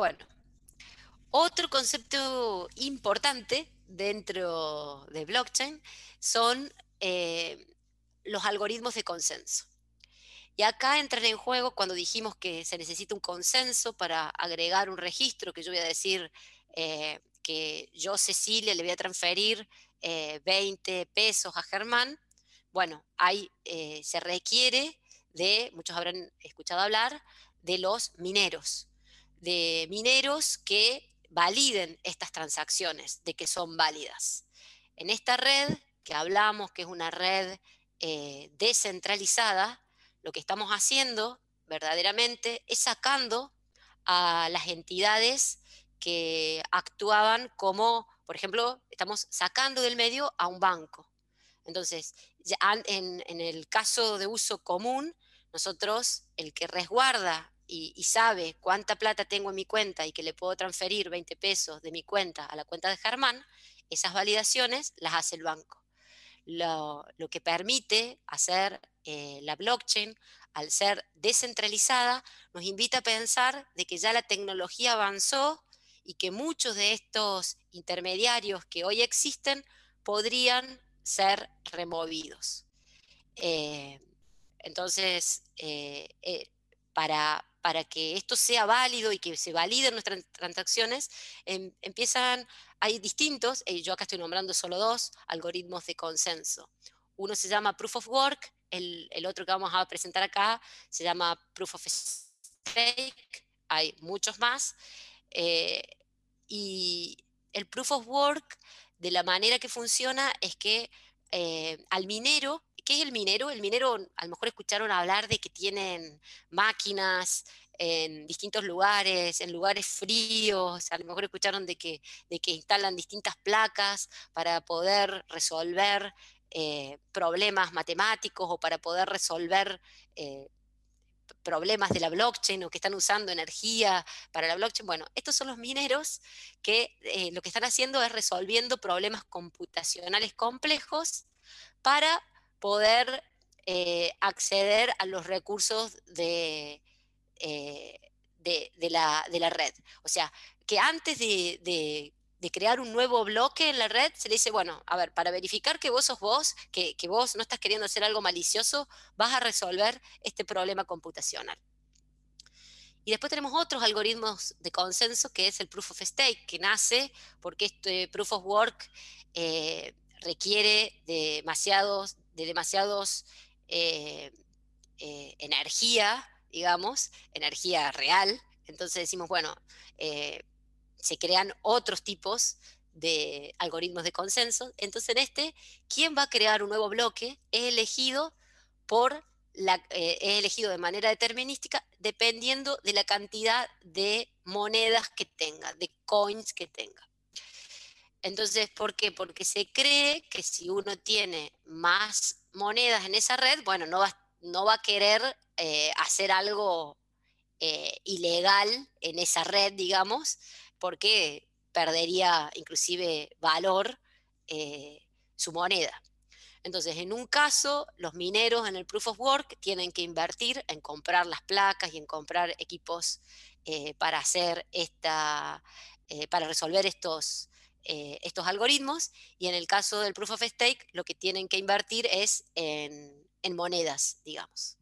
Bueno, otro concepto importante dentro de blockchain son eh, los algoritmos de consenso. Y acá entran en juego cuando dijimos que se necesita un consenso para agregar un registro, que yo voy a decir eh, que yo, Cecilia, le voy a transferir 20 eh, pesos a Germán. Bueno, ahí se requiere de, muchos habrán escuchado hablar, de los mineros, de mineros que validen estas transacciones, de que son válidas. En esta red que hablamos, que es una red eh, descentralizada, lo que estamos haciendo verdaderamente es sacando a las entidades que actuaban como, por ejemplo, estamos sacando del medio a un banco. Entonces, en, en el caso de uso común, nosotros, el que resguarda y, sabe cuánta plata tengo en mi cuenta y que le puedo transferir 20 pesos de mi cuenta a la cuenta de Germán, esas validaciones las hace el banco. Lo, que permite hacer eh, la blockchain, al ser descentralizada, nos invita a pensar de que ya la tecnología avanzó y que muchos de estos intermediarios que hoy existen podrían ser removidos. Eh, entonces, eh, para, para que esto sea válido y que se validen nuestras transacciones, em, empiezan, hay distintos, eh, yo acá estoy nombrando solo dos, algoritmos de consenso. Uno se llama Proof of Work, el, otro que vamos a presentar acá se llama Proof of Stake, hay muchos más. Eh, y el Proof of Work, de la manera que funciona, es que eh, al minero ¿Qué es el minero? El minero, a lo mejor escucharon hablar de que tienen máquinas en distintos lugares, en lugares fríos, a lo mejor escucharon de que, de que instalan distintas placas para poder resolver eh, problemas matemáticos o para poder resolver eh, problemas de la blockchain o que están usando energía para la blockchain. Bueno, estos son los mineros que eh, lo que están haciendo es resolviendo problemas computacionales complejos para poder eh, acceder a los recursos eh, de, de, la, red. O sea, que antes de, crear un nuevo bloque en la red, se le dice, bueno, a ver, para verificar que vos sos vos, que, que vos no estás queriendo hacer algo malicioso, vas a resolver este problema computacional. Y después tenemos otros algoritmos de consenso, que es el Proof of Stake, que nace porque este Proof of Work eh, requiere demasiados, de demasiados eh, eh, energía, digamos, energía real. Entonces decimos, bueno, eh, se crean otros tipos de algoritmos de consenso. Entonces en este, ¿quién va a crear un nuevo bloque? Es elegido por la, es elegido de manera determinística dependiendo de la cantidad de monedas que tenga, de coins que tenga. Entonces, ¿por qué? Porque se cree que si uno tiene más monedas en esa red, bueno, no va, no va a querer eh, hacer algo eh, ilegal en esa red, digamos, porque perdería inclusive valor eh, su moneda. Entonces, en un caso, los mineros en el Proof of Work tienen que invertir en comprar las placas y en comprar equipos para hacer esta, para resolver estos, eh, estos algoritmos y en el caso del proof of stake lo que tienen que invertir es en, monedas, digamos.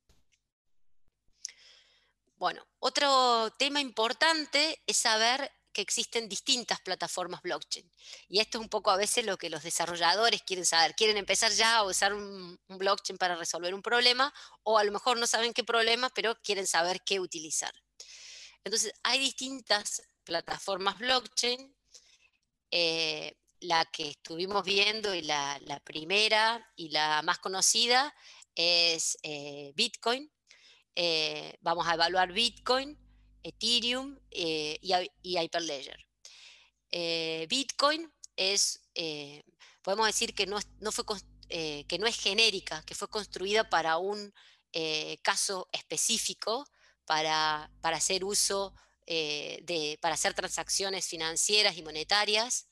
Bueno, otro tema importante es saber que existen distintas plataformas blockchain. Y esto es un poco a veces lo que los desarrolladores quieren saber. Quieren empezar ya a usar un, un, blockchain para resolver un problema o a lo mejor no saben qué problema, pero quieren saber qué utilizar. Entonces, hay distintas plataformas blockchain eh, la que estuvimos viendo y la, primera y la más conocida es eh, Bitcoin. Eh, vamos a evaluar Bitcoin, Ethereum y, Hyperledger. Bitcoin es, podemos decir que no, fue, que no es genérica, que fue construida para un caso específico, para, para hacer uso eh, de, para hacer transacciones financieras y monetarias.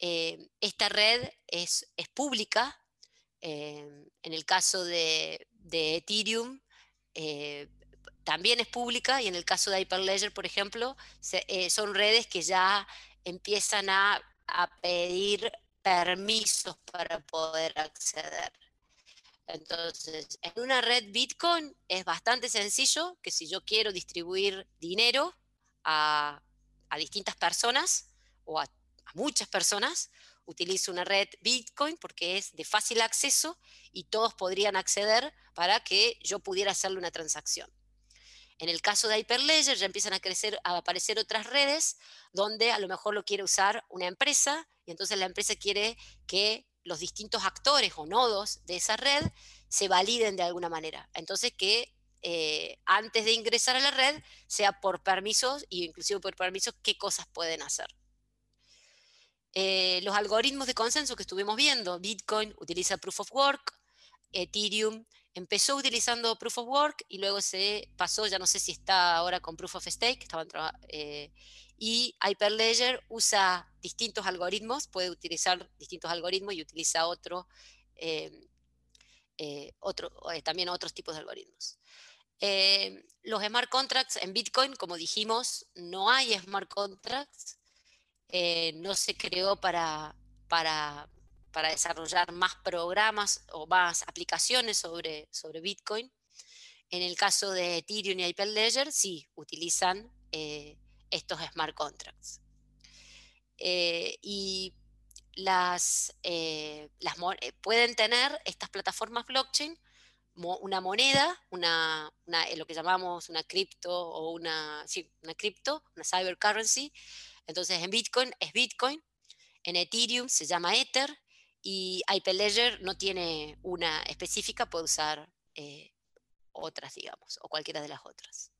Eh, esta red es, es pública. Eh, en el caso de, Ethereum, también es pública y en el caso de Hyperledger, por ejemplo, son redes que ya empiezan a, pedir permisos para poder acceder. Entonces, en una red Bitcoin es bastante sencillo que si yo quiero distribuir dinero a, distintas personas o a, muchas personas, utilizo una red Bitcoin porque es de fácil acceso y todos podrían acceder para que yo pudiera hacerle una transacción. En el caso de Hyperledger ya empiezan a, crecer, a aparecer otras redes donde a lo mejor lo quiere usar una empresa y entonces la empresa quiere que los distintos actores o nodos de esa red se validen de alguna manera. Entonces que eh, antes de ingresar a la red sea por permisos y inclusive por permisos qué cosas pueden hacer. Eh, los algoritmos de consenso que estuvimos viendo, Bitcoin utiliza Proof of Work, Ethereum empezó utilizando Proof of Work y luego se pasó, ya no sé si está ahora con Proof of Stake, eh, y Hyperledger usa distintos algoritmos, puede utilizar distintos algoritmos y utiliza otro, eh, otro eh, también otros tipos de algoritmos. Em, los smart contracts en Bitcoin, como dijimos, no hay smart contracts, no se creó para, para para desarrollar más programas o más aplicaciones sobre, sobre Bitcoin. En el caso de Ethereum y Hyperledger, sí, utilizan eh, estos smart contracts. Eh, y las, eh, las pueden tener estas plataformas blockchain una moneda, una, lo que llamamos una cripto o una, sí, una cripto, una cyber currency. Entonces en Bitcoin es Bitcoin, en Ethereum se llama Ether y Hyperledger no tiene una específica, puede usar eh, otras, digamos, o cualquiera de las otras.